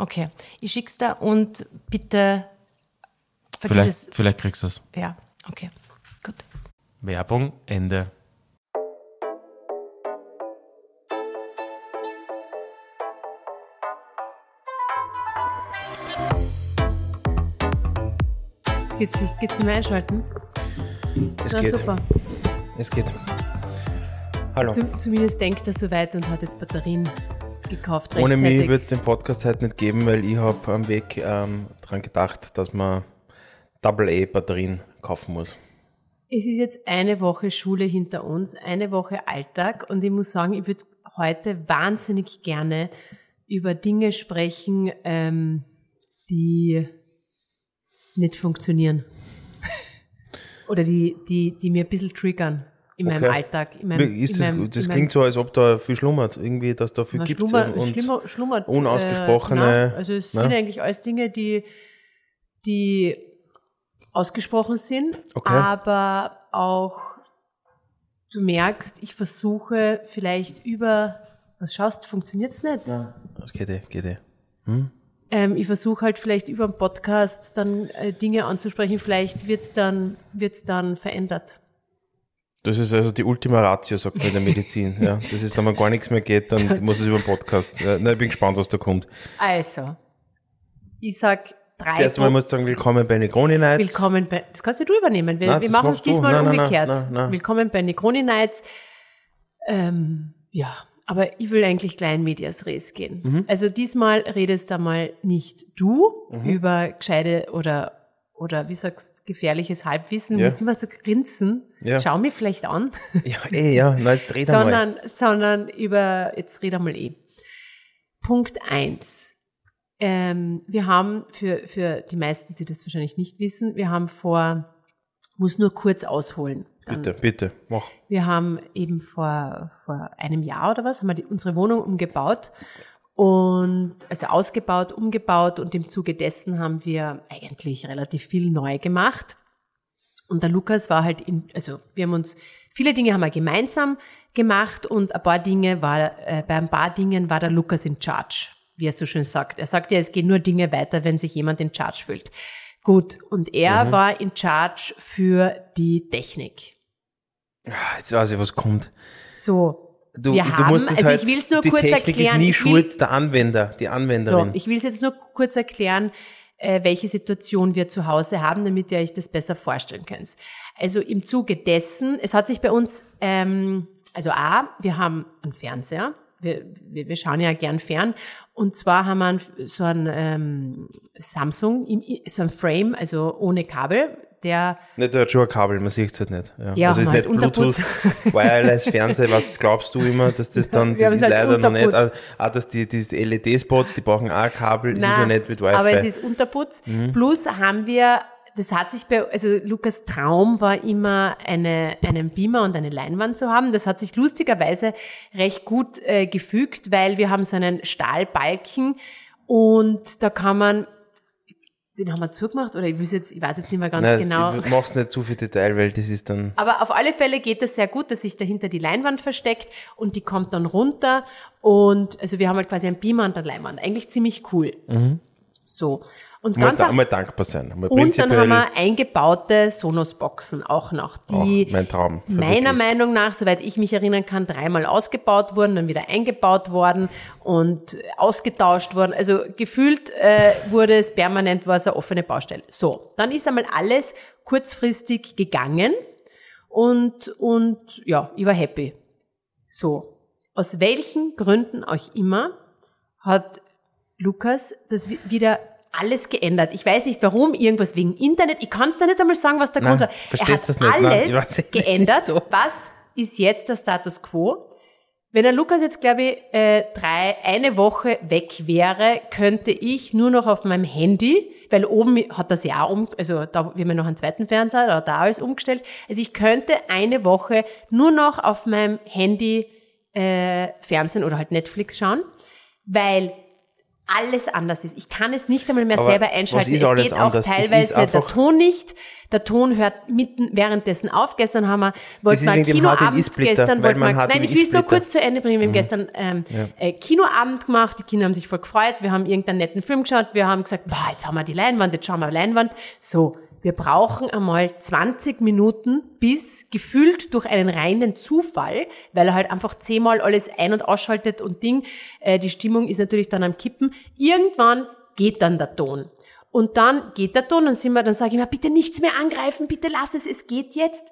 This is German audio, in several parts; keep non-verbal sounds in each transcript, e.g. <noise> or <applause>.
Okay, ich schick's da und bitte vergiss Vielleicht, es. vielleicht kriegst du es. Ja, okay, gut. Werbung, Ende. Jetzt geht's, nicht- geht's nicht mehr einschalten? Es Na geht. super. Es geht. Hallo. Zum, zumindest denkt er so weit und hat jetzt Batterien gekauft Ohne mich wird es den Podcast heute nicht geben, weil ich habe am Weg ähm, dran gedacht, dass man AA-Batterien kaufen muss. Es ist jetzt eine Woche Schule hinter uns, eine Woche Alltag und ich muss sagen, ich würde heute wahnsinnig gerne über Dinge sprechen, ähm, die nicht funktionieren. <laughs> Oder die, die, die mir ein bisschen triggern in meinem Okay. Alltag. In meinem, Ist in das, meinem, das in klingt so, als ob da viel schlummert, irgendwie, dass da viel gibt. Schlummer, und schlimmer, schlummert. unausgesprochene- Äh, also es ne? sind eigentlich alles Dinge, die, die ausgesprochen sind, Okay. aber auch du merkst, ich versuche vielleicht über, was schaust, funktioniert's nicht? Das geht eh, geht eh. Ähm, ich versuche halt vielleicht über den Podcast dann äh, Dinge anzusprechen, vielleicht wird's dann, wird's dann verändert. Das ist also die Ultima Ratio, sagt man in der Medizin. ja, das ist, wenn man gar nichts mehr geht, dann muss es über den Podcast. Äh, na, ich bin gespannt, was da kommt. Also, ich sag drei Zuerst einmal Punkte. muss ich sagen, willkommen bei Negroni Nights. Willkommen bei, das kannst ja du übernehmen. Wir, Nein, wir machen es diesmal Nein, nein, umgekehrt. Willkommen bei Negroni Nights. Ähm, ja, aber ich will eigentlich gleich in Medias Res gehen. Mhm. Also diesmal redest einmal nicht du über gescheite oder oder wie sagst gefährliches Halbwissen, Ja. musst immer so grinsen. Ja. Schau mich vielleicht an. Ja, eh, ja, na, jetzt red sondern, sondern über, jetzt red einmal eh. Punkt eins. Ähm, wir haben für, für die meisten, die das wahrscheinlich nicht wissen, wir haben vor, muss nur kurz ausholen. Dann, Bitte, bitte, mach. Wir haben eben vor, vor einem Jahr oder was, haben wir die, unsere Wohnung umgebaut und also ausgebaut, umgebaut und im Zuge dessen haben wir eigentlich relativ viel neu gemacht. Und der Lukas war halt in, also wir haben uns, viele Dinge haben wir gemeinsam gemacht und ein paar Dinge war, äh, bei ein paar Dingen war der Lukas in charge, wie er so schön sagt. Er sagt ja, es gehen nur Dinge weiter, wenn sich jemand in charge fühlt. Gut, und er war in charge für die Technik. Jetzt weiß ich, was kommt. So. Du, wir du haben, musst es also halt, ich will es nur kurz Technik erklären. ist nie ich will, schuld der Anwender, die so, Anwenderin. ich will es jetzt nur kurz erklären, äh, welche Situation wir zu Hause haben, damit ihr euch das besser vorstellen könnt. Also im Zuge dessen, es hat sich bei uns, ähm, also A, wir haben einen Fernseher, wir, wir, wir schauen ja gern fern, und zwar haben wir einen, so ein ähm, Samsung, so ein Frame, also ohne Kabel, der, Nicht, der hat schon ein Kabel, man sieht es halt nicht. Ja. Ja, also ist halt nicht Bluetooth, Wireless, Fernseher, was glaubst du immer, dass das dann, <laughs> das ist es halt leider noch nicht, Unterputz. auch, auch dass die, diese LED-Spots, die brauchen auch Kabel, das ist ja Nein, nicht mit Wi-Fi. Mhm. aber es ist Unterputz. Plus haben wir, das hat sich bei, also Lukas Traum war immer eine, einen Beamer und eine Leinwand zu haben. Das hat sich lustigerweise recht gut äh, gefügt, weil wir haben so einen Stahlbalken und da kann man, den haben wir zugemacht oder ich weiß jetzt, ich weiß jetzt nicht mehr ganz Nein, genau. ich mach's nicht zu viel Detail, weil das ist dann, Aber auf alle Fälle geht es sehr gut, dass sich dahinter die Leinwand versteckt und die kommt dann runter und also wir haben halt quasi einen Beamer und eine Leinwand. Eigentlich ziemlich cool. So. Und mal, ganz da, mal dankbar sein. Mal und dann haben wir eingebaute Sonos-Boxen auch noch, die auch mein Traum. meiner. Meinung nach, soweit ich mich erinnern kann, dreimal ausgebaut wurden, dann wieder eingebaut worden und ausgetauscht worden. Also gefühlt äh, wurde es permanent, war es eine offene Baustelle. So, dann ist einmal alles kurzfristig gegangen und, und ja, ich war happy. So, aus welchen Gründen auch immer hat Lukas das wi- wieder alles geändert. Ich weiß nicht warum, irgendwas wegen Internet. Ich kann es da nicht einmal sagen, was der Nein, Grund war. Er hat das nicht. Nein, ich alles nicht geändert. so. Was ist jetzt der Status quo? Wenn der Lukas jetzt, glaube ich, äh, drei, eine Woche weg wäre, könnte ich nur noch auf meinem Handy, weil oben hat das ja auch um, also da, wir haben ja noch einen zweiten Fernseher, da, da alles umgestellt. Also ich könnte eine Woche nur noch auf meinem Handy äh, Fernsehen oder halt Netflix schauen, weil alles anders ist. Ich kann es nicht einmal mehr Aber selber einschalten. Es geht auch anders? Teilweise der Ton nicht. Der Ton hört mitten währenddessen auf. Gestern haben wir, wollten wir Kinoabend, gestern wollten wir, nein, ich will es nur kurz zu Ende bringen. Wir haben gestern ähm, äh, Kinoabend gemacht, die Kinder haben sich voll gefreut, wir haben irgendeinen netten Film geschaut, wir haben gesagt, boah, jetzt haben wir die Leinwand, jetzt schauen wir Leinwand. So, wir brauchen einmal 20 Minuten, bis gefühlt durch einen reinen Zufall, weil er halt einfach zehnmal alles ein- und ausschaltet und Ding, äh, die Stimmung ist natürlich dann am Kippen. Irgendwann geht dann der Ton. Und dann geht der Ton, dann sind wir, dann sage ich mir, bitte nichts mehr angreifen, bitte lass es, es geht jetzt.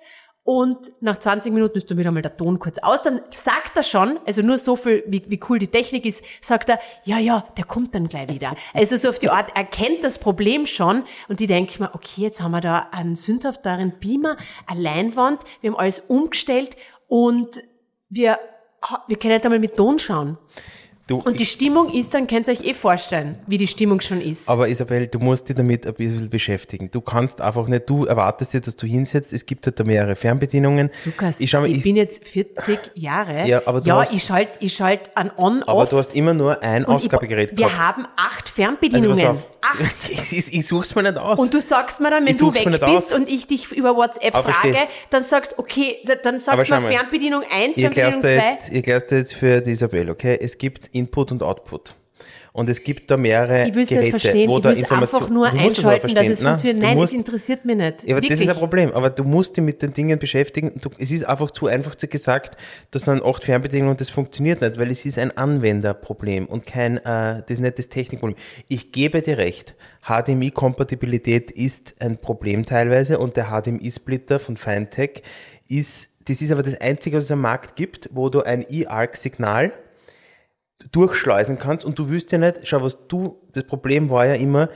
Und nach 20 Minuten ist dann wieder mal der Ton kurz aus. Dann sagt er schon, also nur so viel, wie, wie cool die Technik ist, sagt er, ja, ja, der kommt dann gleich wieder. Also so auf die Art, er kennt das Problem schon. Und die denke mir, okay, jetzt haben wir da einen sündhafteren Beamer, eine Leinwand, wir haben alles umgestellt und wir, wir können nicht einmal mit Ton schauen. Du, Und die Stimmung ist, dann könnt ihr euch eh vorstellen, wie die Stimmung schon ist. Aber Isabel, du musst dich damit ein bisschen beschäftigen. Du kannst einfach nicht, du erwartest dir, dass du hinsetzt, es gibt halt da mehrere Fernbedienungen. Lukas, ich ich, mal, ich, bin jetzt 40 Jahre. Ja, aber du ja hast- ich schalte ich schalt an On-Off. aber du hast immer nur ein Ausgabegerät ich, Wir gehabt. haben acht also Fernbedienungen. auf, acht. <laughs> ich, ich, ich such's mir nicht aus. Und du sagst mir dann, wenn Ich du weg bist aus. und ich dich über WhatsApp Aber frage, versteh. dann sagst okay, da- dann sagst du mir mal. Fernbedienung 1, ihr Fernbedienung klärst 2. jetzt, ihr klärst jetzt für die Isabel, okay? Es gibt Input und Output. Und es gibt da mehrere Ich will es Geräte, nicht verstehen, wo ich da Information... einfach nur einschalten, dass es verstehen. funktioniert. Nein, musst, das interessiert mich nicht. Ja, aber Wirklich. das ist ein Problem. Aber du musst dich mit den Dingen beschäftigen. Du, es ist einfach zu einfach zu gesagt, das sind acht Fernbedienungen und das funktioniert nicht, weil es ist ein Anwenderproblem und kein, äh, das ist nicht das Technikproblem. Ich gebe dir recht. HDMI-Kompatibilität ist ein Problem teilweise und der HDMI-Splitter von Fintech ist, das ist aber das einzige, was es am Markt gibt, wo du ein E-Arc-Signal durchschleusen kannst und du wüsst ja nicht, schau, was du, das Problem war ja immer,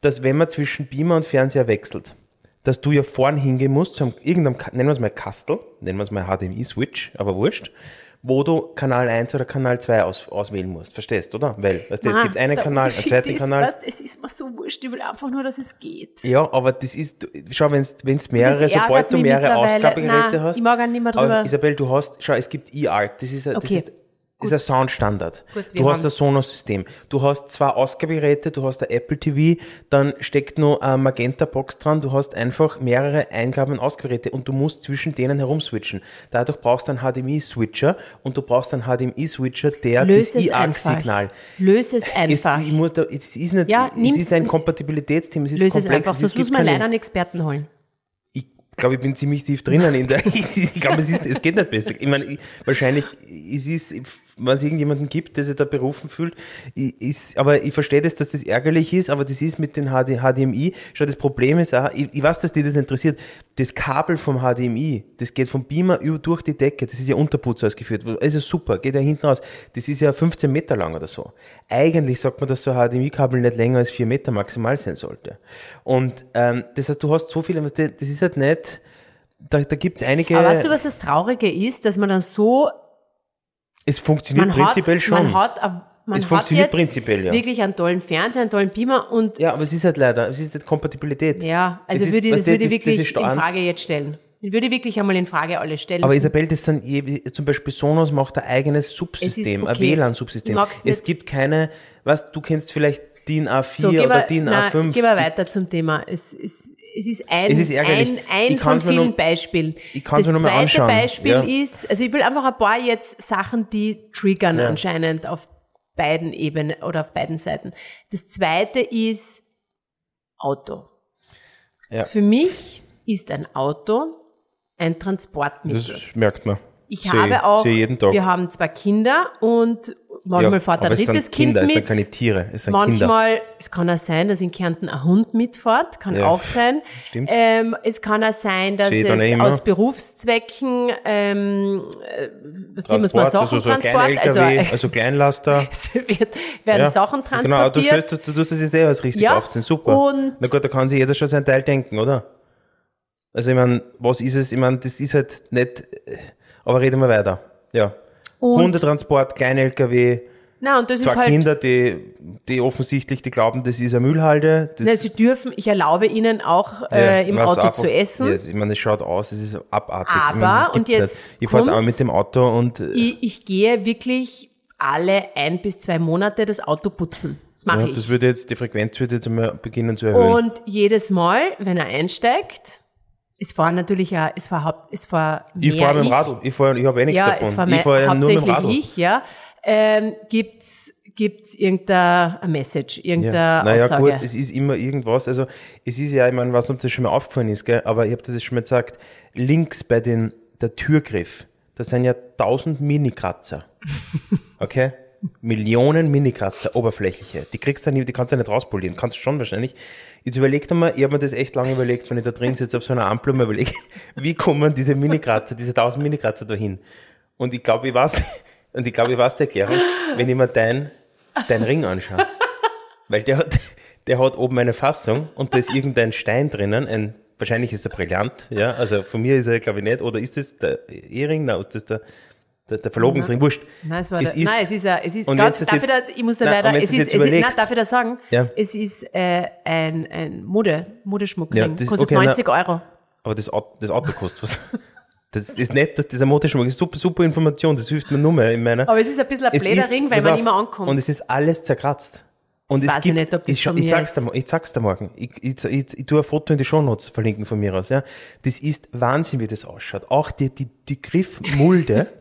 dass wenn man zwischen Beamer und Fernseher wechselt, dass du ja vorn hingehen musst, zu einem, irgendeinem, nennen wir es mal Kastel, nennen wir es mal HDMI-Switch, aber wurscht, wo du Kanal 1 oder Kanal 2 aus, auswählen musst. Verstehst, oder? Weil, weißt du, es Ah, gibt einen Kanal, einen zweiten ist, Kanal. Weißt, es ist mir so wurscht, ich will einfach nur, dass es geht. Ja, aber das ist, schau, wenn's, wenn's mehrere, sobald du mehrere. Ausgabegeräte Nein, hast. ich mag auch nicht mehr drüber- Aber Isabel, du hast, schau, es gibt eARC, das ist, ein- das Okay, ist, das ist ein Soundstandard. Gut, du hast das Sonos-System. Du hast zwei Ausgabegeräte, du hast ein Apple TV, dann steckt noch eine Magenta-Box dran, du hast einfach mehrere Eingaben- und Ausgabegeräte und du musst zwischen denen herumswitchen. Dadurch brauchst du einen HDMI-Switcher und du brauchst einen HDMI-Switcher, der Löse das es einfach. eARC-Signal Löse es es, einfach. ich muss da, es ist nicht, Ja, es ist ein Kompatibilitätsthema, es ist Löse es komplex. einfach, es sonst gibt muss man leider einen Experten holen. ich glaube, ich bin ziemlich tief drinnen in der, <laughs> ich glaube, es ist, es geht nicht besser. Ich meine, ich, wahrscheinlich, es ist, wenn es irgendjemanden gibt, der sich da berufen fühlt, ist, aber ich verstehe das, dass das ärgerlich ist, aber das ist mit den HD, HDMI, schau, das Problem ist auch, ich, ich weiß, dass dir das interessiert, das Kabel vom HDMI, das geht vom Beamer über, durch die Decke, das ist ja Unterputz ausgeführt, also super, geht ja hinten raus, das ist ja 15 Meter lang oder so. Eigentlich sagt man, dass so ein HDMI-Kabel nicht länger als 4 Meter maximal sein sollte. Und ähm, das heißt, du hast so viele, das ist halt nicht, da, da gibt's einige, Aber weißt du, was das Traurige ist, dass man dann so, es funktioniert man prinzipiell hat, schon. man hat, man Es hat jetzt prinzipiell, ja. wirklich einen tollen Fernseher, einen tollen Beamer und Ja, aber es ist halt leider, es ist nicht Kompatibilität. ja, also Es ist- würde ich, das würde ich das- wirklich ist in Frage jetzt stellen. Ich würde wirklich einmal in Frage alles stellen. Aber Isabel, das sind zum Beispiel Sonos macht ein eigenes Subsystem, ist ein okay. WLAN-Subsystem. Es gibt keine, was du kennst vielleicht DIN A4 so, oder wir, DIN nein, A5. gehen wir Das- weiter zum Thema. Es, es, es ist ein, Es ist ein, ein Ich von vielen nur- Beispielen. ich kann's das mir nur mal zweite anschauen. Beispiel Ja. ist, also ich will einfach ein paar jetzt Sachen, die triggern Ja. anscheinend auf beiden Ebenen oder auf beiden Seiten. Das zweite ist Auto. Ja. Für mich ist ein Auto ein Transportmittel. Das merkt man. Ich Seh- habe auch, wir haben zwei Kinder und manchmal ja, fährt ein drittes sind Kinder, Kind es mit. sind keine Tiere, es sind Kinder. Manchmal, es kann auch sein, dass in Kärnten ein Hund mitfährt, kann Ja, auch sein. stimmt. Ähm, es kann auch sein, dass es aus Berufszwecken, ähm, äh, was die muss man Transport, Sachen also so transport, also, also Kleinlaster. <laughs> es wird, werden Ja, Sachen Genau, du, transportiert. stellst, du tust das jetzt eh alles richtig Ja, aufziehen, super. und- Na gut, da kann sich jeder schon sein Teil denken, oder? Also ich meine, was ist es? Ich meine, das ist halt nicht, äh, aber reden wir weiter. Ja. Und- Hundetransport, klein LKW, Na, und das zwei ist halt, Kinder, die, die offensichtlich, die glauben, das ist eine Müllhalde. Das, na, sie dürfen, ich erlaube ihnen auch, äh, ja, im Auto einfach- zu essen. Ja, ich meine, es schaut aus, es ist abartig. Aber, ich meine, und jetzt nicht. Ich fahre auch mit dem Auto und äh, Ich, ich gehe wirklich alle ein bis zwei Monate das Auto putzen. Das mache ja, ich. das würde jetzt, die Frequenz würde jetzt einmal beginnen zu erhöhen. Und jedes Mal, wenn er einsteigt, es fahren natürlich ja, es war Haupt, es war mehr ich fahre mit dem ich. Radl, ich fahre, ich habe eh nichts Ja, davon. es war ich fahre ja nur mit dem Radl. ich, ja. Ähm, gibt's gibt's irgendeine Message, irgendeine Naja, Aussage? gut, es ist immer irgendwas. Also, es ist ja, ich meine, nicht, ob das schon mal aufgefallen ist, gell? aber ich habe das schon mal gesagt, links bei den, der Türgriff, da sind ja tausend Minikratzer. <laughs> Okay? Millionen Minikratzer, oberflächliche. Die kriegst du nicht, die kannst du nicht rauspolieren. Kannst du schon wahrscheinlich. Jetzt überleg dir mal, ich habe mir das echt lange überlegt, wenn ich da drin sitze auf so einer Ampel und mir überlege, <laughs> wie kommen diese Minikratzer, diese tausend Minikratzer dahin? Und ich glaube, ich weiß, <laughs> und ich glaube, ich weiß die Erklärung, wenn ich mir dein, dein Ring anschaue. Weil der hat, der hat oben eine Fassung und da ist irgendein Stein drinnen, ein, wahrscheinlich ist er brillant, ja, also von mir ist er, glaube ich, nicht, oder ist das der Ehering, nein, ist das der, der, der Verlobungsring, wurscht. Nein, es war Es der, ist- nein, es ist, ein- es ist, und darf, jetzt ist darf ich, da, jetzt- ich muss da Nein, leider, es ist, jetzt es ist, nein, darf ich das sagen? Ja. Es ist, äh, ein, ein Mode, Modeschmuckring, Ja, das- kostet okay, na- 90 Euro. Aber das, Auto- das Auto kostet was. <laughs> Das ist nett, dass dieser Motorschmuck ist super, super Information, das hilft mir nur mehr in meiner. Aber es ist ein bisschen ein ist- Ring, weil man auf, immer ankommt. Und es ist alles zerkratzt. Und Das es weiß ich gibt, nicht, ob das ich, ich, ist. dir, ich sag's dir morgen. Ich, ich, ich, ich tue ein Foto in die Shownotes verlinken von mir aus, ja. Das ist Wahnsinn, wie das ausschaut. Auch die, die, die Griffmulde. <laughs>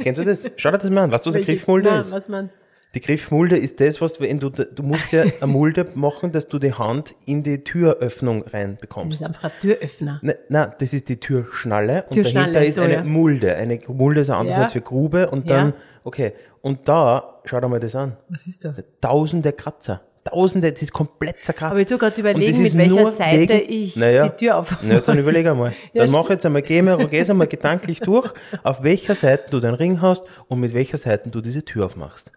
Kennst du das? Schau dir das mal an. Weißt du, was eine Griffmulde Nein, ist? Was meinst du? Die Griffmulde ist das, was, wenn du, du musst ja eine Mulde machen, dass du die Hand in die Türöffnung Das reinbekommst. ist einfach ein Türöffner. Na, na, das ist die Türschnalle und Türschnalle, dahinter ist so, eine ja. Mulde. Eine Mulde ist ein anderes Ja. Wort für Grube und Ja. dann, okay. Und da, schau dir mal das an. Was ist da? Tausende Kratzer. Tausende, das ist komplett zerkratzt. Aber ich tu Und überlegen, ist mit welcher Seite wegen- ich naja, die Tür aufmache. Na, dann überleg einmal. <laughs> Ja, dann mach jetzt einmal, geh mal, geh jetzt einmal gedanklich durch, auf welcher Seite du deinen Ring hast und mit welcher Seite du diese Tür aufmachst.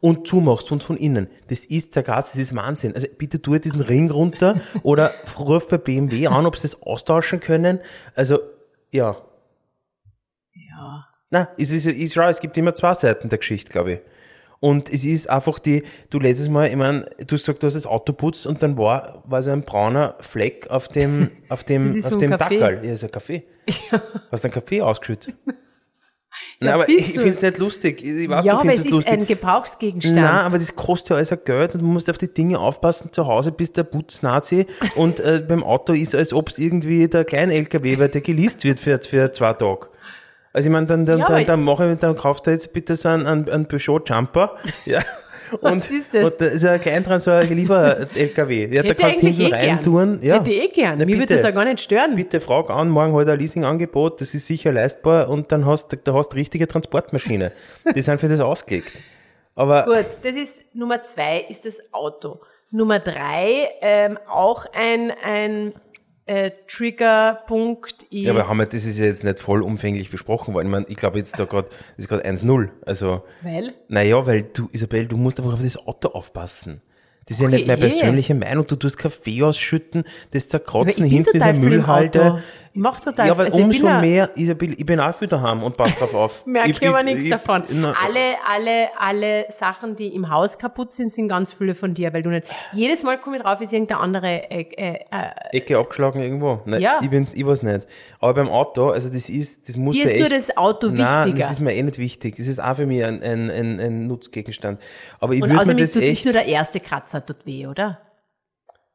Und zumachst und von innen. Das ist zerkratzt, das ist Wahnsinn. Also bitte tu diesen Ring runter oder ruf bei BMW an, ob sie das austauschen können. Also, ja. Ja. Na, es ist, ich schau, es gibt immer zwei Seiten der Geschichte, glaube ich. Und es ist einfach die, du lässt es mal, ich meine, du gesagt, du hast das Auto putzt und dann war, war so ein brauner Fleck auf dem, <laughs> auf dem, Das ist auf dem. Dackel. Ja, ist ein Kaffee. Hast du einen Kaffee ausgeschüttet? <laughs> Nein, aber ich, finde es nicht lustig. Ich weiß, ja, du aber es es ist lustig. ein Gebrauchsgegenstand. Nein, aber das kostet ja alles ein Geld und du musst auf die Dinge aufpassen zu Hause, bist der Putznazi und äh, beim Auto ist, als ob es irgendwie der kleine LKW, weil der geleast wird für, für zwei Tage. Also ich meine, dann, dann, Ja, dann, dann, mach ich, dann kaufst du jetzt bitte so einen, einen, einen Peugeot Jumper, <laughs> ja, Und, ist das? Und das ist ein Kleintransport, Liefer-LKW. <laughs> Ja, da kannst du hinten eh rein tun. Ja. Hätte ich eh gern. Na, Mir würde bitte. das auch gar nicht stören. Bitte frag an, morgen halt ein Leasingangebot, das ist sicher leistbar und dann hast du, da hast richtige Transportmaschine. <laughs> Die sind für das ausgelegt. Aber Gut, das ist Nummer zwei, ist das Auto. Nummer drei, ähm, auch ein, ein äh, Triggerpunkt ist. Ja, aber haben wir, das ist ja jetzt nicht vollumfänglich besprochen worden. Ich, mein, ich glaube jetzt da gerade, ist gerade 1-0. Also, weil? naja, weil du, Isabel, du musst einfach auf das Auto aufpassen. Das ist ja Okay, nicht meine eh. persönliche Meinung. Du tust Kaffee ausschütten, das zerkratzen, hinten ist total eine Ich mach total Ja, aber also ich bin umso da- mehr, Isabel, ich bin auch viel daheim und pass drauf auf. <laughs> Merke Ich- ich, aber ich- nichts ich- davon. na, alle, alle, alle Sachen, die im Haus kaputt sind, sind ganz viele von dir, weil du nicht. Jedes Mal komme ich drauf, ist irgendeine andere äh, äh, äh, Ecke abgeschlagen irgendwo. Nein, Ja. ich, bin's, ich weiß nicht. Aber beim Auto, also das ist, das muss ja ist echt, nur das Auto Nein, wichtiger. das ist mir eh nicht wichtig. Das ist auch für mich ein, ein, ein, ein Nutzgegenstand. Aber ich Und würde außerdem mir ist, das du, ist echt, nur der erste Kratzer tut weh, oder?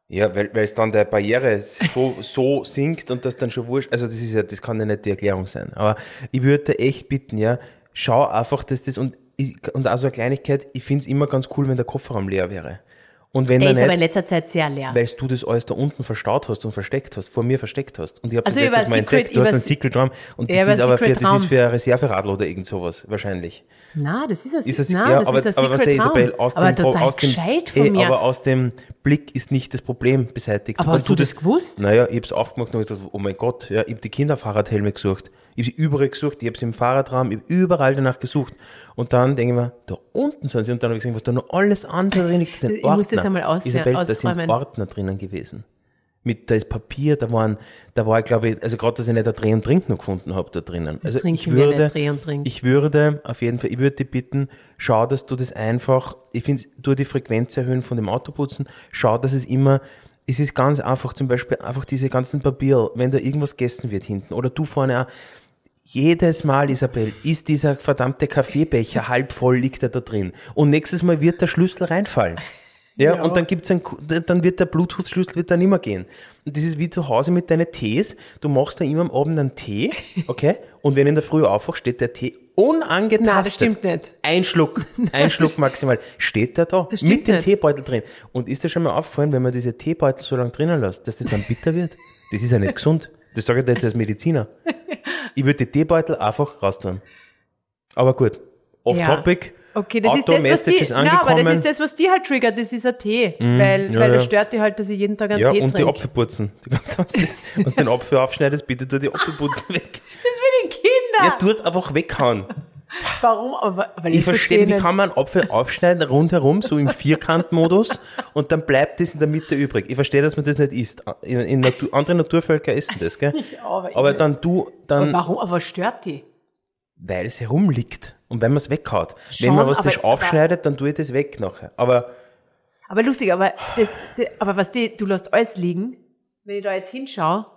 Ja, weil, es dann der Barriere so, so sinkt und das dann schon wurscht, also das ist ja, das kann ja nicht die Erklärung sein. Aber ich würde echt bitten, ja, schau einfach, dass das, und, und auch so eine Kleinigkeit, ich finde es immer ganz cool, wenn der Kofferraum leer wäre. Und wenn Der er ist aber in nicht, letzter Zeit sehr leer. weil du das alles da unten verstaut hast und versteckt hast, vor mir versteckt hast. Und ich habe Also das letztes Mal Secret- entdeckt, du hast einen Se- Secret Raum und Ja, das über ist aber für, das ist für ein Reserveradler oder irgend sowas, wahrscheinlich. Na, das ist ein, Ist das, na, ja, das aber, ist ein aber was der Secret Isabel, Raum. aus aber dem, aus dem, von eh, aber aus dem Blick ist nicht das Problem beseitigt. Aber hast du das gewusst? Naja, ich hab's aufgemacht und gesagt, oh mein Gott, ja, ich hab die Kinderfahrradhelme gesucht. Ich hab sie überall gesucht, ich hab sie im Fahrradraum, ich hab überall danach gesucht. Und dann denke ich mir, da unten sind sie und dann habe ich gesehen, was da noch alles andere drin liegt, das sind Ich Ordner. muss das einmal aus- Isabel, da sind. Ordner drinnen gewesen. Mit, da ist Papier, da waren, da war ich glaube ich, also gerade, dass ich nicht ein Dreh und Trink noch gefunden habe da drinnen. Das also trinken ich wir würde, ich würde auf jeden Fall, ich würde dich bitten, schau, dass du das einfach, ich finde, du die Frequenz erhöhen von dem Autoputzen, schau, dass es immer, es ist ganz einfach, zum Beispiel einfach diese ganzen Papier, wenn da irgendwas gegessen wird hinten, oder du vorne auch, jedes Mal, Isabel, ist dieser verdammte Kaffeebecher halb voll, liegt er da drin. Und nächstes Mal wird der Schlüssel reinfallen. <laughs> Ja, Ja. und dann gibt's ein, dann wird der Bluetooth-Schlüssel wird dann immer gehen. Und das ist wie zu Hause mit deinen Tees. Du machst da immer am Abend einen Tee, <laughs> okay? Und wenn in der Früh aufwachst, steht der Tee unangetastet. Nein, das stimmt nicht. Ein Schluck, <laughs> ein Schluck maximal. Steht der da mit dem nicht. Teebeutel drin. Und ist dir schon mal aufgefallen, wenn man diese Teebeutel so lange drinnen lässt, dass das dann bitter wird? Das ist ja nicht gesund. Das sage ich dir jetzt als Mediziner. Ich würde die Teebeutel einfach raustun. Aber gut. Off Ja. topic. Okay, das ist das, was die, na, aber das ist das, was die halt triggert, das ist ein Tee. weil, ja, weil ja. das stört die halt, dass ich jeden Tag einen ja, Tee und die trinke. Apfel putzen. Du kannst, <laughs> wenn du den Apfel aufschneidest, bitte tu die Apfelputzen weg. Das ist für die Kinder. Ja, tu es einfach weghauen. Warum? Aber, weil ich, Ich verstehe, wie nicht. kann man einen Apfel aufschneiden, rundherum, so im Vierkantmodus, <laughs> und dann bleibt das in der Mitte übrig. Ich verstehe, dass man das nicht isst. In, in Natur, andere Naturvölker essen das, gell? <laughs> aber ich Aber nicht. dann du, Aber dann, warum? Aber was stört die? weil es herumliegt. Und wenn man es weghaut. Schon, wenn man was aber- sich aufschneidet, dann tue ich das weg nachher. Aber, Aber lustig, aber das, die, aber was die, du lässt alles liegen. Wenn ich da jetzt hinschaue,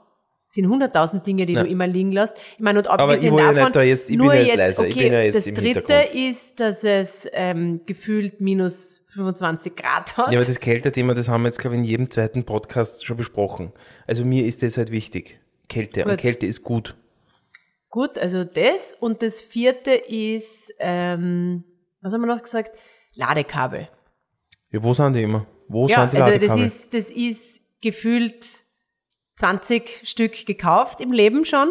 sind hunderttausend Dinge, die Ja. du immer liegen lässt. Ich meine, und Aber abgesehen ich will ja davon, da jetzt- ich nur jetzt jetzt, okay, ich bin ja jetzt das dritte ist, dass es ähm, gefühlt minus 25 Grad hat. ja, aber das Kältethema, das haben wir jetzt, glaube ich, in jedem zweiten Podcast schon besprochen. Also mir ist das halt wichtig. Kälte. Und Gut. Kälte ist gut. Gut, also das. Und das vierte ist, ähm, was haben wir noch gesagt? Ladekabel. Ja, wo sind die immer? Wo Ja, sind die also das Ladekabel? ist, das ist gefühlt 20 Stück gekauft im Leben schon.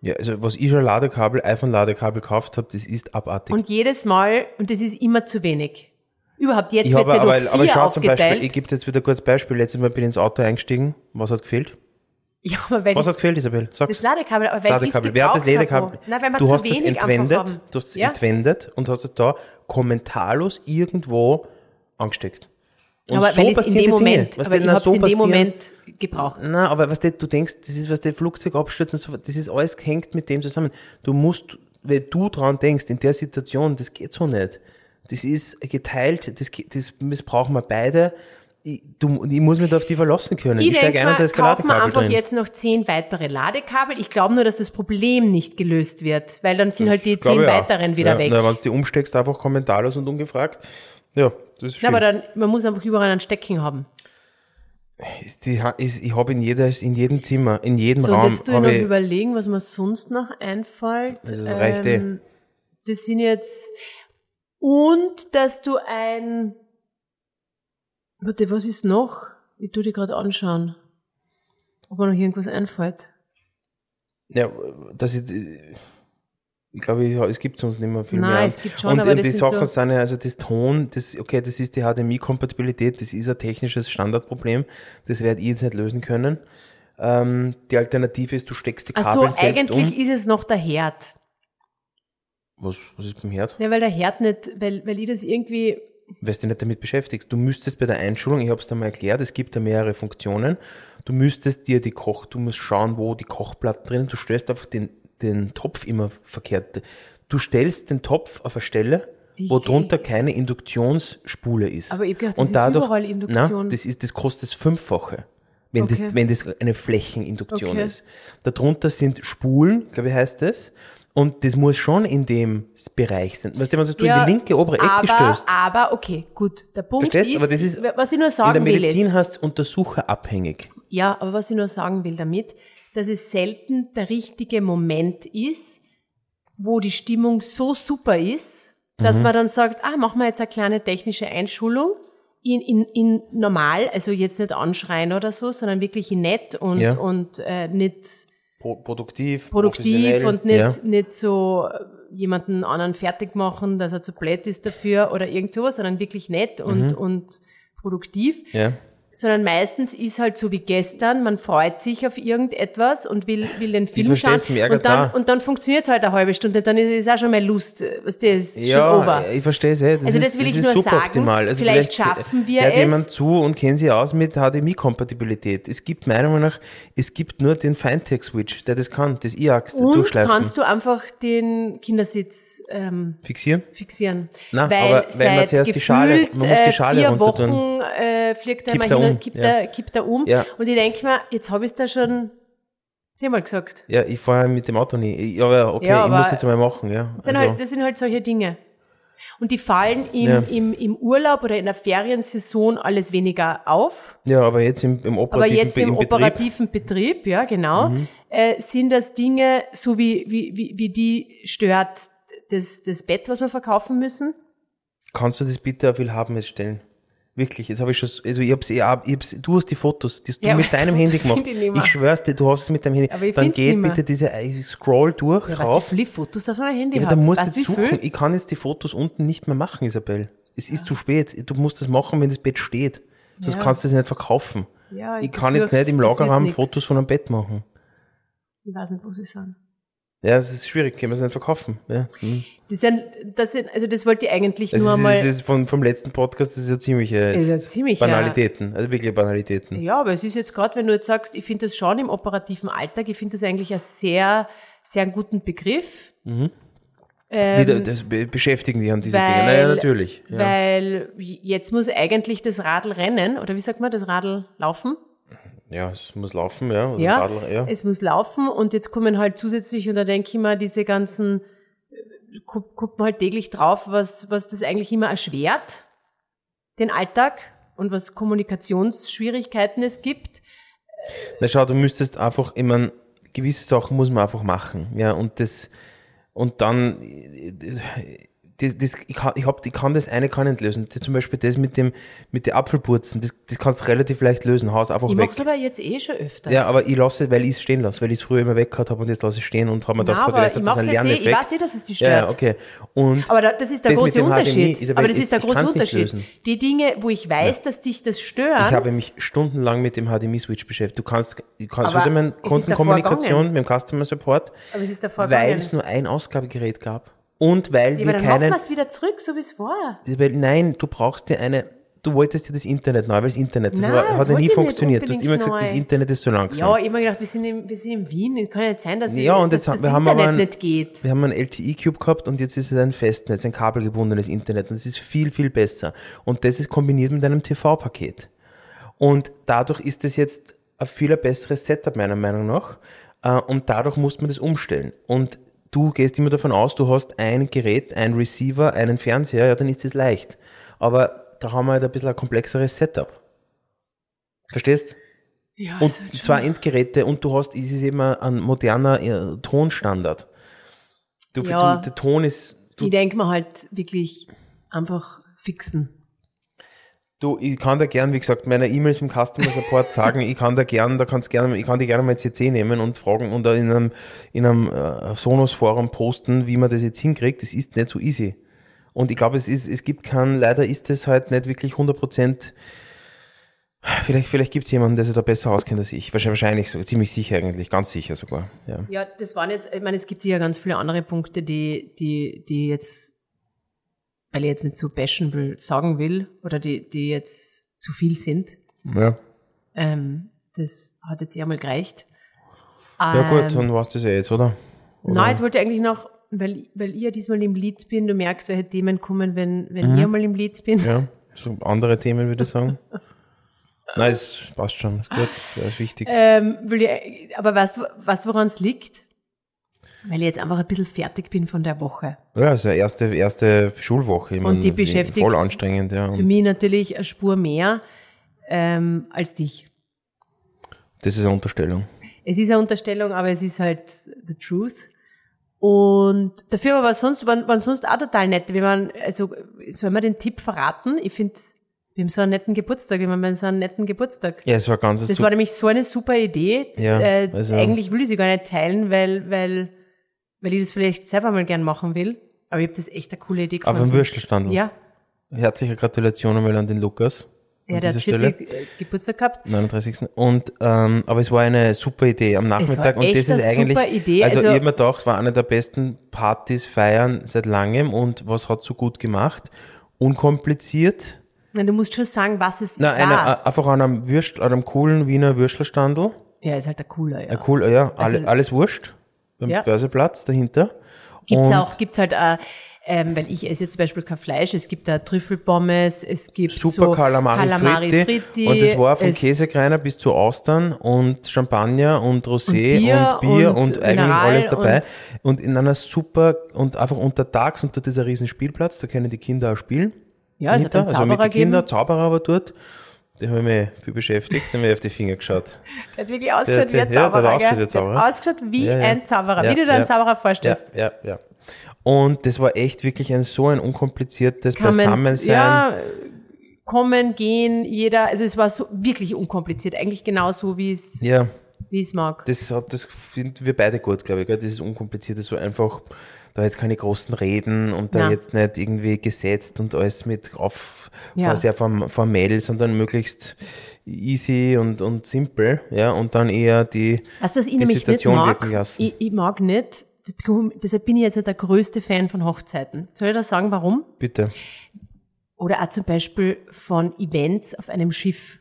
Ja, also was ich schon Ladekabel, iPhone-Ladekabel gekauft habe, das ist abartig. Und jedes Mal, und das ist immer zu wenig. Überhaupt, jetzt wird habe ja aber, durch aber vier schau zum Beispiel, ich gebe jetzt wieder kurz Beispiel. Letztes Mal bin ich ins Auto eingestiegen. Was hat gefehlt? ja, aber weil Was das, hat gefehlt, Isabel? Sag's. das Ladekabel, aber Das weil Ladekabel. Wer hat das Ladekabel? Na, weil wir du hast es wenig einfach entwendet, du hast es ja? entwendet und hast es da kommentarlos irgendwo angesteckt. Und aber weil ich in dem Dinge. Moment, Was aber ich so in dem? Moment gebraucht. Na, aber was du, du denkst, das ist was der Flugzeugabsturz und so, das ist alles hängt mit dem zusammen. Du musst, wenn du dran denkst, in der Situation, das geht so nicht. Das ist geteilt, das, das missbrauchen wir beide. Ich, du, ich muss mich da auf die verlassen können. Ich, Ich steige ein und da ist kein Ladekabel einfach drin. jetzt noch zehn weitere Ladekabel. Ich glaube nur, dass das Problem nicht gelöst wird, weil dann sind halt die zehn weiteren wieder ja, weg. Na, wenn du die umsteckst, einfach kommentarlos und ungefragt. Ja, das ist schön. aber dann, man muss einfach überall einen Stecken haben. die, ist, ich habe in, jeder, in jedem Zimmer, in jedem So, und Raum, jetzt tue ich noch ich, überlegen, was mir sonst noch einfällt. Also das reicht eh. Das sind jetzt, und dass du ein, Warte, was ist noch? Ich tu die gerade anschauen. Ob mir noch irgendwas einfällt. Ja, das ist, ich glaube, ja, es gibt sonst nicht mehr viel Nein, mehr. es gibt schon, und, aber und das die sind Sachen so- sind ja, also das Ton, das, okay, das ist die HDMI-Kompatibilität, das ist ein technisches Standardproblem, das werde ich jetzt nicht lösen können. Ähm, die Alternative ist, du steckst die Ach Kabel so, selbst eigentlich um. ist es noch der Herd. Was, was ist beim Herd? Ja, weil der Herd nicht, weil, weil ich das irgendwie, weil du dich nicht damit beschäftigst. Du müsstest bei der Einschulung, ich habe es dir mal erklärt, es gibt da mehrere Funktionen. Du müsstest dir die Koch, du musst schauen, wo die Kochplatten drin. Du stellst einfach den, den Topf immer verkehrt. Du stellst den Topf auf eine Stelle, wo drunter keine Induktionsspule ist. Aber ich gedacht, das ist überall Induktion. Na, das ist, das kostet das Fünffache. Wenn, Okay. das, wenn das eine Flächeninduktion Okay. ist. Darunter sind Spulen, glaube ich, heißt das. Und das muss schon in dem Bereich sein. Weißt du, wenn du ja, in die linke obere Ecke aber, stößt. aber, okay, gut. Der Punkt Verstehst? ist, Aber das ist- was ich nur In der sagen will Medizin ist, heißt untersucherabhängig. ja, aber was ich nur sagen will damit, dass es selten der richtige Moment ist, wo die Stimmung so super ist, dass Mhm. man dann sagt, ah, machen wir jetzt eine kleine technische Einschulung in, in, in normal, also jetzt nicht anschreien oder so, sondern wirklich in nett und, Ja. und äh, nicht Pro produktiv. produktiv und nicht, Ja. nicht so äh, jemanden anderen fertig machen, dass er zu blöd ist dafür oder irgend sowas, sondern wirklich nett und, Mhm. und produktiv. Ja. Sondern meistens ist halt so wie gestern, man freut sich auf irgendetwas und will, will den Film versteh's, schauen. mir Und dann, auch. und dann funktioniert es halt eine halbe Stunde, dann ist es auch schon mal Lust, äh, was das ist schon Ja, over. ich verstehe es. eh. Das Also ist, das will ich ist nur sagen. Also Vielleicht schaffen wir hört es. jemand zu und kennen sich aus mit HDMI-Kompatibilität. Es gibt meiner Meinung nach, es gibt nur den Fintech-Switch, der das kann, das IAX Und durchschleifen. kannst du einfach den Kindersitz ähm, fixieren? fixieren. Na, weil aber weil man zuerst die Schale- man muss die äh, Schale vier runter tun. Wochen äh, fliegt er Kippt er um, kippt, ja. er, kippt er um. Ja. Und ich denke mir, jetzt habe ich es da schon zehnmal gesagt. Ja, ich fahre mit dem Auto nie. Ja, okay, Ja, ich aber muss jetzt mal machen, ja. Das sind, Also, halt, das sind halt solche Dinge. Und die fallen im, Ja. im, im Urlaub oder in der Feriensaison alles weniger auf. ja, aber jetzt im, im Aber operativen jetzt im im Betrieb, Mhm. operativen Betrieb, ja genau, äh, sind das Dinge, so wie, wie, wie, wie die stört das, das Bett, was wir verkaufen müssen. Kannst du das bitte auf Willhaben stellen? Wirklich, jetzt habe ich schon, also ich hab's eh, ich hab's, du hast die Fotos, die hast du Ja, mit deinem <laughs> Handy gemacht. ich. Ich schwör's dir, du hast es mit deinem Handy. Aber ich Dann geht bitte diese, ich scroll durch, Ja, weißt du, rauf. wie viele Fotos auf meinem Handy Ja, aber dann musst du Weißt jetzt du, suchen. viel? Ich kann jetzt die Fotos unten nicht mehr machen, Isabel. Es ist zu spät. Du musst das machen, wenn das Bett steht. Sonst Ja. kannst du es nicht verkaufen. Ja, Ich kann jetzt nicht im Lagerraum. Fotos von einem Bett machen. Ich weiß nicht, wo sie sind. Ja, das ist schwierig, können wir es nicht verkaufen. Ja. hm. Das sind, das sind, also das wollte ich eigentlich Das nur ist, einmal. das ist vom, vom letzten Podcast, das ist ja ziemliche Ist ja ziemlich, ja. Banalitäten. Also wirklich Banalitäten. Ja, aber es ist jetzt gerade, wenn du jetzt sagst, ich finde das schon im operativen Alltag, ich finde das eigentlich einen sehr, sehr guten Begriff. Ähm, Wieder, das be- beschäftigen sich an diese weil, Dinge. Naja, natürlich. Ja. Weil jetzt muss eigentlich das Radl rennen, oder wie sagt man, das Radl laufen? Ja, es muss laufen, ja. Ja, Radl, ja. es muss laufen und jetzt kommen halt zusätzlich, und da denke ich mir, diese ganzen, äh, gu- guckt man halt täglich drauf, was, was das eigentlich immer erschwert, den Alltag und was Kommunikationsschwierigkeiten es gibt. Na schau, du müsstest einfach, ich mein, gewisse Sachen muss man einfach machen, ja, und das, und dann, das, das, ich, kann, ich, hab, ich kann das eine kann nicht lösen. Das, zum Beispiel das mit dem, mit den Apfelpurzen, das, das kannst du relativ leicht lösen, haus einfach Ich weg. mache es aber jetzt eh schon öfters. Ja, aber ich lasse, weil ich es stehen lasse, weil ich es früher immer weg gehabt habe und jetzt lasse ich stehen und habe mir Nein, gedacht, aber vielleicht ich hat das mach's einen jetzt eh, ich Lerneffekt. weiß eh, dass es dich Ja, ja, stört. okay. Und Aber da, das ist der mit große Unterschied. Isabel, aber das ist- ist der ich große Unterschied. Die Dinge, wo ich weiß, dass dich das stören, ich habe mich stundenlang mit dem HDMI-Switch beschäftigt. Du kannst, du kannst Aber ist Kundenkommunikation mit dem Customer Support, aber es ist der weil es nur ein Ausgabegerät gab. Und weil Ja, wir dann keinen, machen wir wieder zurück, so wie es war. weil, nein, du brauchst dir eine, du wolltest dir das Internet neu, weil das Internet, das Nein, war, das hat ja nie funktioniert. Du hast immer unbedingt gesagt, das neu. Internet ist so langsam. Ja, ich habe mir gedacht, wir sind, in, wir sind in Wien, es kann ja nicht sein, dass, Ja, ich, und dass jetzt das haben- wir haben Internet aber ein- nicht geht. Wir haben einen LTE-Cube gehabt und jetzt ist es ein Festnetz, ein kabelgebundenes Internet und es ist viel, viel besser. Und das ist kombiniert mit einem TV-Paket. Und dadurch ist es jetzt ein viel besseres Setup meiner Meinung nach. Äh, Und dadurch muss man das umstellen. Und du gehst immer davon aus, du hast ein Gerät, ein Receiver, einen Fernseher, ja, dann ist das leicht. Aber da haben wir halt ein bisschen ein komplexeres Setup. Verstehst? Ja, Und halt zwei Endgeräte und du hast, es ist eben ein moderner äh, Tonstandard. Du, Ja. du, der Ton ist, ich denke mir halt wirklich einfach fixen. Du, ich kann da gern, wie gesagt, meine E-Mails im Customer Support <laughs> sagen, ich kann da gern, da kannst gerne, ich kann dir gerne mal CC nehmen und fragen und da in einem, in einem äh, Sonos-Forum posten, wie man das jetzt hinkriegt. Das ist nicht so easy. Und ich glaube, es ist, es gibt keinen, leider ist es halt nicht wirklich 100 Prozent, vielleicht, vielleicht gibt es jemanden, der sich da besser auskennt als ich. Wahrscheinlich, wahrscheinlich so, ziemlich sicher eigentlich, ganz sicher sogar, ja. Ja, das waren jetzt, ich meine, es gibt sicher ganz viele andere Punkte, die, die, die jetzt weil ich jetzt nicht so bashen will, sagen will, oder die, die jetzt zu viel sind. Ja. Ähm, das hat jetzt eher mal gereicht. Ja gut, dann war's das ja jetzt, oder? oder? Nein, jetzt wollte ich eigentlich noch, weil, weil ich ja diesmal im Lied bin, du merkst, welche Themen kommen, wenn, wenn Mhm. ich mal im Lied bin. Ja, <laughs> so andere Themen würde ich sagen. Nein, es passt schon, ist gut, <laughs> das ist wichtig. Ähm, will ich, aber weißt du, weißt, du, woran es liegt? Weil ich jetzt einfach ein bisschen fertig bin von der Woche. Ja, also erste, erste Schulwoche. Ich Und die beschäftigt Voll anstrengend, ja. Für mich natürlich eine Spur mehr ähm, als dich. das ist eine Unterstellung. Es ist eine Unterstellung, aber es ist halt the truth. Und dafür aber sonst, waren, waren sonst auch total nett. Wir waren, also, soll man den Tipp verraten? Ich finde, wir haben so einen netten Geburtstag, wir haben so einen netten Geburtstag. Ja, es war ganz Das war nämlich so eine super Idee. Ja, äh, also- eigentlich will ich sie gar nicht teilen, weil, weil, weil ich das vielleicht selber mal gern machen will. Aber ich habe das echt eine coole Idee Auf gefunden. dem Würstelstandl. Ja, Herzliche Gratulation einmal an den Lukas. ja der hat dieser 40 Stelle. äh, Geburtstag gehabt. 39. Und, ähm, aber es war eine super Idee am Nachmittag. und das ist eine eigentlich, super Idee. also, Also- ich hab mir gedacht, es war eine der besten Partys, Feiern seit langem und was hat so gut gemacht? Unkompliziert. Na, du musst schon sagen, was es Na, war. eine, einfach an einem Würstel, an einem coolen Wiener Würstelstandl. ja, ist halt der cooler, ja. Ja, cool, ja, alle, Also- alles wurscht. Beim Ja. Börseplatz dahinter. Gibt's Und- auch, gibt's halt, äh, ähm, weil ich esse jetzt zum Beispiel kein Fleisch, es gibt da Trüffelpommes, es gibt Super so Calamari, Calamari Fritti. Fritti. Und das war vom es- Käsekreiner bis zu Austern und Champagner und Rosé Und Bier und Bier und, und eigentlich alles dabei. und- Und, in einer super, und einfach untertags unter dieser riesen Spielplatz, da können die Kinder auch spielen. Ja, es hat einen also mit Zauberer den Kindern. Zauberer war dort. Den habe ich mich viel beschäftigt, dem habe ich auf die Finger geschaut. <laughs> Der hat wirklich ausgeschaut wie ein der- ja, der hat Zauberer. ausgeschaut wie ein gell? Zauberer. Hat ausgeschaut wie Ja, ja. ein Zauberer, Ja, wie du dir einen. Zauberer vorstellst. ja, ja. Und das war echt wirklich ein so ein unkompliziertes Kann Beisammensein. Ja, kommen, gehen, jeder, also es war so wirklich unkompliziert, eigentlich genau so, wie es, wie es mag. Das hat, das finden wir beide gut, glaube ich, gell? dieses Unkomplizierte, so einfach, da jetzt keine großen Reden und da Ja. jetzt nicht irgendwie gesetzt und alles mit auf, Ja. sehr form- formell, sondern möglichst easy und, und simpel, ja, und dann eher die, Weißt du, was ich die nämlich nicht Situation mag? wirken lassen. Ich, ich mag nicht, deshalb bin ich jetzt nicht der größte Fan von Hochzeiten. Soll ich da sagen, warum? Bitte. Oder auch zum Beispiel von Events auf einem Schiff.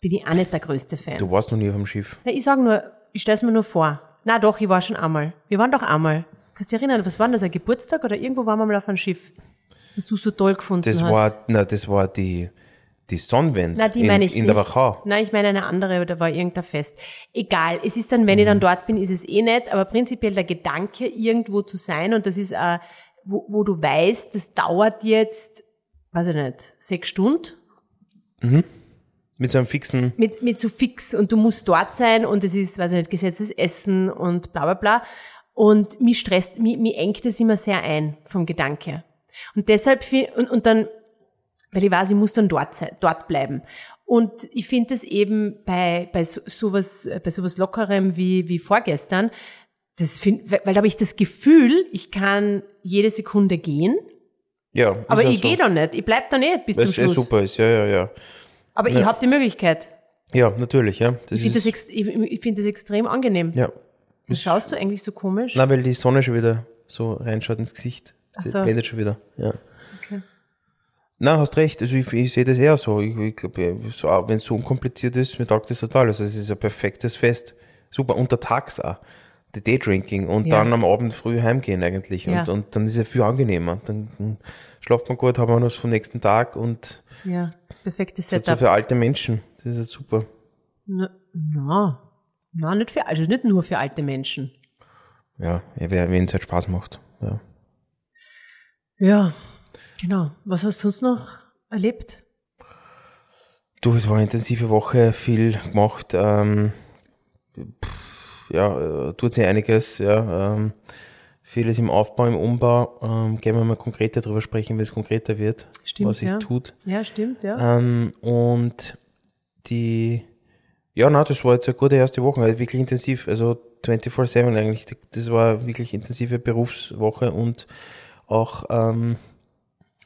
Bin ich auch nicht der größte Fan. Du warst noch nie auf dem Schiff. Na, ich sage nur, ich stell's mir nur vor. Na doch, ich war schon einmal. Wir waren doch einmal. Kannst du dich erinnern, was war denn das, ein Geburtstag oder irgendwo waren wir mal auf einem Schiff? Was du so toll gefunden Das hast. war, na, das war die, die Sonnenwende Na, die in, meine ich in nicht. der Wachau. Nein, ich meine eine andere, oder war irgendein Fest. Egal, es ist dann, wenn ich dann Mhm. dort bin, ist es eh nicht, aber prinzipiell der Gedanke, irgendwo zu sein und das ist, äh, wo, wo du weißt, das dauert jetzt, weiß ich nicht, sechs Stunden Mit so einem fixen, mit, mit so fix und du musst dort sein und es ist, weiß ich nicht, gesetztes Essen und bla bla bla. Und mich stresst, mich, mich engt das immer sehr ein vom Gedanke. Und deshalb, und, und dann, weil ich weiß, ich muss dann dort sein, dort bleiben. Und ich finde es eben bei, bei so, sowas, bei sowas Lockerem wie, wie vorgestern, das find, weil, weil da habe ich das Gefühl, ich kann jede Sekunde gehen, ja. aber ja ich so. gehe da nicht, ich bleib da nicht bis zum Was eh Schluss. super ist, ja, ja, ja. Aber ich habe die Möglichkeit. Ja, natürlich, ja. Das Ich finde das, ich find das extrem angenehm. ja. Was schaust du eigentlich so komisch? Na, weil die Sonne schon wieder so reinschaut ins Gesicht. Ach Sie so. blendet schon wieder, ja. Okay. Na, hast recht. Also ich, ich sehe das eher so. Ich, ich glaube, so, wenn es so unkompliziert ist, mir taugt das total. Also es ist ein perfektes Fest. Super. Untertags auch. Die Daydrinking und Ja. dann am Abend früh heimgehen eigentlich. Und, Ja. und dann ist es viel angenehmer. Dann, dann schlaft man gut, hat man was vom nächsten Tag und Ja, das perfekte das ist so Setup. für alte Menschen. Das ist jetzt super. Na, na, na, nicht für, also nicht nur für alte Menschen. Ja, wenn es halt Spaß macht. Ja. Ja, genau. Was hast du sonst noch erlebt? Du, es war eine intensive Woche, viel gemacht. Ähm, pff, ja, äh, tut sich einiges. Ja, ähm, vieles im Aufbau, im Umbau. Ähm, gehen wir mal konkreter drüber sprechen, wenn es konkreter wird, Stimmt, was sich ja. tut. Ja, stimmt, ja. Ähm, und die, ja, na, das war jetzt eine gute erste Woche, also wirklich intensiv, also 24-7 eigentlich. Das war eine wirklich intensive Berufswoche und auch ähm,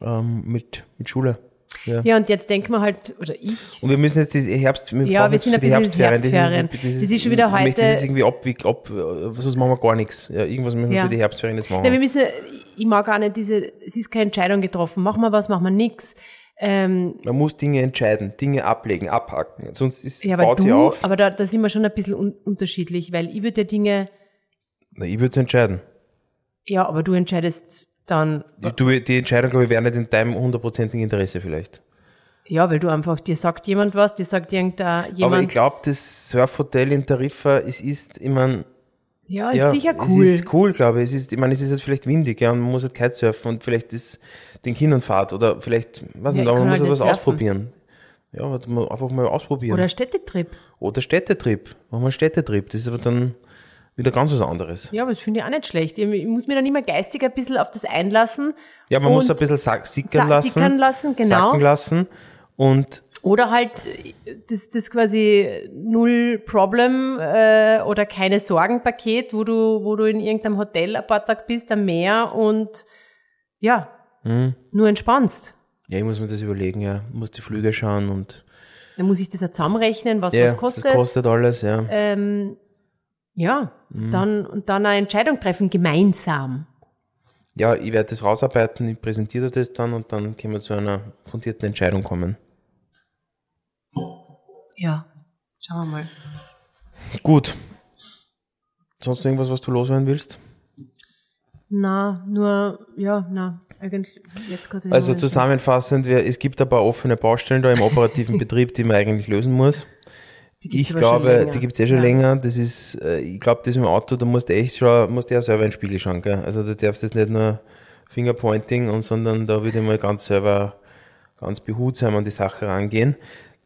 ähm, mit, mit Schule. Ja. Ja, und jetzt denken wir halt, oder ich, Und wir müssen jetzt die Herbst, wir Ja, wir sind ein bisschen in Herbstferien. Herbstferien. Das ist schon wieder ich möchte heute- Das irgendwie ab, ab, sonst machen wir gar nichts. Ja, irgendwas müssen wir Ja. für die Herbstferien jetzt machen. ja, wir müssen, ich mag auch nicht diese, es ist keine Entscheidung getroffen, machen wir was, machen wir nix. Ähm, Man muss Dinge entscheiden, Dinge ablegen, abhaken. Sonst ist, ja, baut sie du, auf. aber da, da sind wir schon ein bisschen un unterschiedlich, weil ich würde ja Dinge, Na, ich würde es entscheiden. ja, aber du entscheidest dann, Du, die Entscheidung, glaube ich, wäre nicht in deinem hundertprozentigen Interesse vielleicht. ja, weil du einfach, dir sagt jemand was, dir sagt irgendein Aber ich jemand, glaube, das Surfhotel in Tarifa, es ist, ich mein, ja, ist ja, sicher cool. Es ist cool, glaube ich. Es ist, ich meine, es ist jetzt vielleicht windig, ja, und man muss halt Kitesurfen und vielleicht ist den Kindern Fahrt oder vielleicht, weiß Ja, nicht, ich aber man muss halt was surfen. ausprobieren. Ja, einfach mal ausprobieren. Oder Städtetrip. Oder Städtetrip. Machen wir Städtetrip. Das ist aber dann wieder ganz was anderes. Ja, aber das finde ich auch nicht schlecht. Ich muss mir dann immer geistig ein bisschen auf das einlassen. Ja, man muss ein bisschen sickern lassen. sickern lassen, genau. Sacken lassen. Und Oder halt das, das quasi null Problem äh, oder keine Sorgen-Paket, wo du, wo du in irgendeinem Hotel ein paar Tage bist am Meer und ja, Mhm. nur entspannst. ja, ich muss mir das überlegen, ja. Ich muss die Flüge schauen und Dann muss ich das auch zusammenrechnen, was ja, was kostet. das kostet alles, ja. ähm, ja, Mhm. dann und dann eine Entscheidung treffen, gemeinsam. Ja, ich werde das rausarbeiten, ich präsentiere das dann und dann können wir zu einer fundierten Entscheidung kommen. Ja, schauen wir mal. Gut. Sonst irgendwas, was du loswerden willst? Na, nur, ja, na, eigentlich, jetzt gerade. Also zusammenfassend, es gibt ein paar offene Baustellen da im operativen <laughs> Betrieb, die man eigentlich lösen muss. Ich glaube, die gibt's eh schon Ja. länger. Das ist, äh, ich glaube, das im Auto, da musst du echt schon, musst du ja selber in den Spiegel schauen, gell? Also da darfst du jetzt nicht nur Fingerpointing und, sondern da würde ich mal ganz selber, ganz behutsam an die Sache rangehen.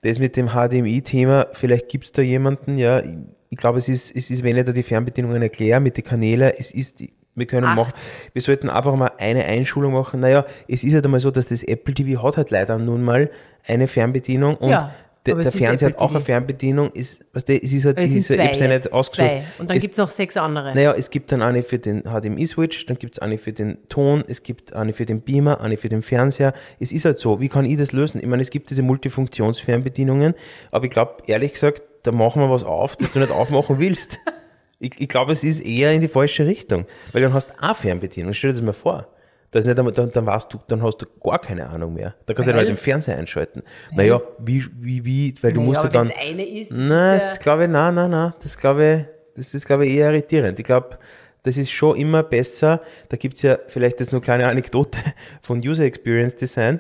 Das mit dem HDMI-Thema, vielleicht gibt's da jemanden, ja, ich, ich glaube, es ist, es ist, wenn ich da die Fernbedienungen erkläre mit den Kanälen, es ist, wir können Acht. machen, wir sollten einfach mal eine Einschulung machen. Naja, es ist halt einmal so, dass das Apple TV hat halt leider nun mal eine Fernbedienung und Ja, der, der Fernseher hat auch eine. Fernbedienung, ist, was der, es ist halt, Es diese, ich hab's ja nicht ausgesucht. zwei. Und dann es, gibt's noch sechs andere. naja, es gibt dann eine für den HDMI-Switch, dann gibt's eine für den Ton, es gibt eine für den Beamer, eine für den Fernseher. Es ist halt so, wie kann ich das lösen? Ich meine, es gibt diese Multifunktionsfernbedienungen, aber ich glaube, ehrlich gesagt, da machen wir was auf, das du nicht aufmachen <laughs> willst. Ich, ich glaube, es ist eher in die falsche Richtung, weil dann hast du eine Fernbedienung. Stell dir das mal vor. Da ist nicht einmal, dann, dann weißt du, dann hast du gar keine Ahnung mehr. Da kannst du ja Weil- halt den Fernseher einschalten. Naja, wie, wie, wie, weil du Naja, musst ja dann. wenn's eine ist, das Nein, ist das ja, glaube ich, nein, nein, nein. Das glaube ich, das ist, glaube ich, eher irritierend. Ich glaube, das ist schon immer besser. Da gibt's ja vielleicht das nur kleine Anekdote <laughs> von User Experience Design.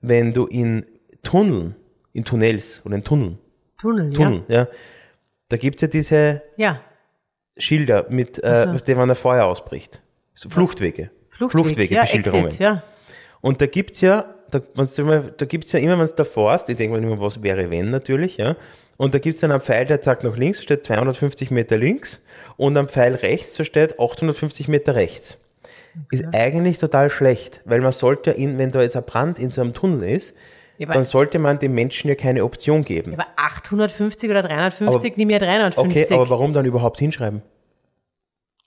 Wenn du in Tunneln, in Tunnels oder in Tunneln, Tunnel, Tunneln, ja, da gibt's ja diese ja. Ja, Schilder mit, äh, so. was der, wenn ein Feuer ausbricht. So Fluchtwege. Fluchtweg, ja. Exit, ja. Und da gibt's ja, da, da gibt's ja immer, wenn du da fährst, ich denke mal immer, was wäre wenn natürlich, ja. Und da gibt's dann einen Pfeil, der zeigt nach links, steht 250 Meter links, und am Pfeil rechts, da steht 850 Meter rechts. Ist eigentlich total schlecht, weil man sollte ja, in, wenn da jetzt ein Brand in so einem Tunnel ist, Ja, aber- dann sollte man dem Menschen ja keine Option geben. Aber 850 oder 350, nimm ja 350. Okay, aber warum dann überhaupt hinschreiben?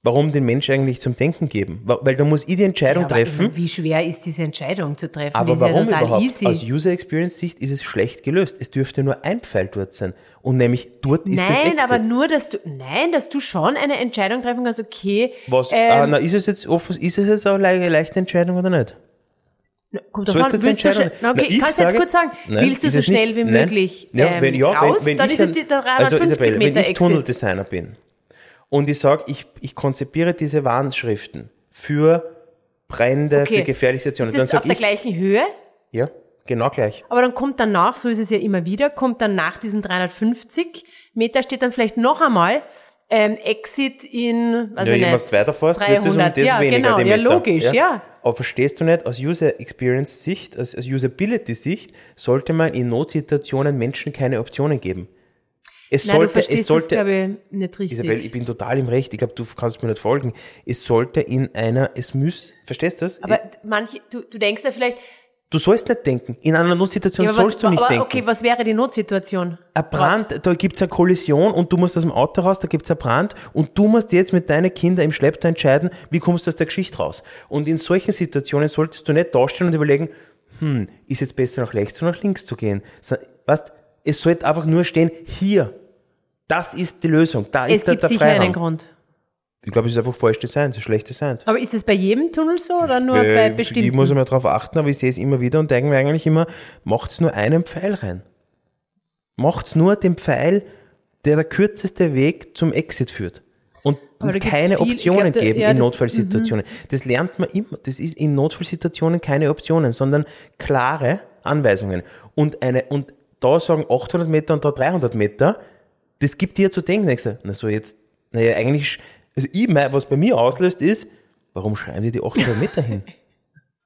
Warum den Mensch eigentlich zum Denken geben? Weil da muss ich die Entscheidung Ja, treffen. Wie schwer ist diese Entscheidung zu treffen? Aber ist warum ja überhaupt? easy. Aus User Experience Sicht ist es schlecht gelöst. Es dürfte nur ein Pfeil dort sein. Und nämlich dort ist das Nein, Exit. aber nur, dass du, nein, dass du schon eine Entscheidung treffen kannst, okay, Was, ähm, ah, na, ist es jetzt offen, ist es jetzt eine le- leichte Entscheidung oder nicht? kommt so das willst du schnell, na, okay, Na, ich kannst du jetzt kurz sagen, Nein, willst du so schnell nicht. wie Nein. möglich Ja, ähm, wenn, ja, raus, wenn, wenn dann ich ist es die also 350 Isabel, Meter wenn ich Exit. Tunneldesigner bin und ich sage, ich, ich konzipiere diese Warnschriften für brennende, Okay. für gefährliche Situationen, Ist dann das auf der ich, gleichen Höhe? ja, genau gleich. Aber dann kommt danach, so ist es ja immer wieder, kommt dann nach diesen 350 Meter steht dann vielleicht noch einmal ähm, Exit in, weiß ja, ich je nicht, weiter fährst, wird das um 300. das ja, weniger, genau, die ja, Meter. logisch, ja. Aber verstehst du nicht, aus User Experience Sicht, aus, aus Usability Sicht, sollte man in Notsituationen Menschen keine Optionen geben. Es Nein, sollte, es sollte, das, glaube ich, nicht richtig. Isabel, ich bin total im Recht. Ich glaube, du kannst mir nicht folgen. Es sollte in einer, es muss, verstehst du das? aber manche, du, du denkst ja vielleicht, du sollst nicht denken. In einer Notsituation ja, sollst was, du nicht aber, denken. okay, was wäre die Notsituation? Ein Brand, da gibt's eine Kollision und du musst aus dem Auto raus, da gibt's einen Brand und du musst jetzt mit deinen Kindern im Schlepptau entscheiden, wie kommst du aus der Geschichte raus. Und in solchen Situationen solltest du nicht dastehen und überlegen, hm, ist jetzt besser nach rechts oder nach links zu gehen. Weißt, es sollte einfach nur stehen, hier. Das ist die Lösung. Da Es ist der, gibt der sicher Freiraum. einen Grund. Ich glaube, es ist einfach falsch designt, es ist schlecht designt. Aber ist es bei jedem Tunnel so oder nur Äh, bei Ich bestimmten? muss immer darauf achten, aber ich sehe es immer wieder und denke mir eigentlich immer, macht's nur einen Pfeil rein. Macht's nur den Pfeil, der der kürzeste Weg zum Exit führt. Und, keine viel- ich Optionen glaub, geben ja, in das- Notfallsituationen. Das lernt man immer. Das ist in Notfallsituationen keine Optionen, sondern klare Anweisungen. Und eine, und da sagen 800 Meter und da 300 Meter, das gibt dir zu denken. Du, na so jetzt, naja, eigentlich, also ich, mein, was bei mir auslöst ist, warum schreiben die die 800 Meter hin?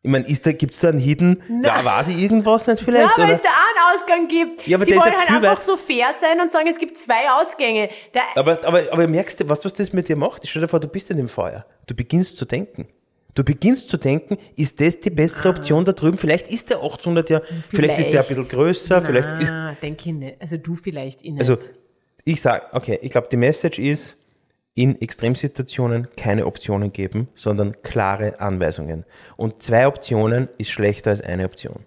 Ich meine, ist da, gibt's da einen Hidden, ja, weiß ich irgendwas nicht Ja, vielleicht? weil oder? es da einen Ausgang gibt. Ja, aber Sie wollen ja halt einfach so fair sein und sagen, es gibt zwei Ausgänge. Der, Aber, aber, aber merkst du, was, was das mit dir macht? Stell dir vor, du bist in dem Feuer. Du beginnst zu denken. Du beginnst zu denken, ist das die bessere Option da drüben? Vielleicht ist der 800 ja, vielleicht, ist der ein bisschen größer, vielleicht ist, Ah, denke ich nicht. Also du vielleicht ich nicht. also, ich sag, okay, ich glaube, die Message ist, in Extremsituationen keine Optionen geben, sondern klare Anweisungen. Und zwei Optionen ist schlechter als eine Option.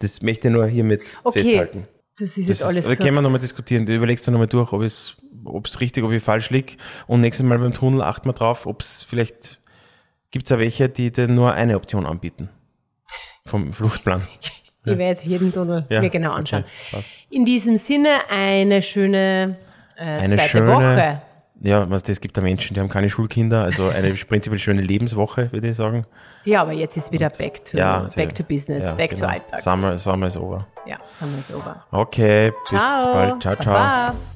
Das möchte ich nur hiermit okay, festhalten. das ist Das jetzt alles ist, da können wir nochmal diskutieren. Du überlegst dann nochmal durch, ob es, ob es richtig, ob ich falsch liege. Und nächstes Mal beim Tunnel achten wir drauf, ob es vielleicht, gibt es ja welche, die dir nur eine Option anbieten. Vom Fluchtplan. <laughs> Ich werde jetzt jeden Tunnel mir genau anschauen. okay. In diesem Sinne eine schöne äh, Eine zweite schöne, Woche. Ja, was, es gibt da Menschen, die haben keine Schulkinder, also eine <laughs> prinzipiell schöne Lebenswoche, würde ich sagen. Ja, aber jetzt ist wieder back to, Ja, back to business, back to genau. Alltag. Summer, Summer is over. Ja, Summer is over. Okay, bis Ciao. bald. Ciao, ciao. Baba.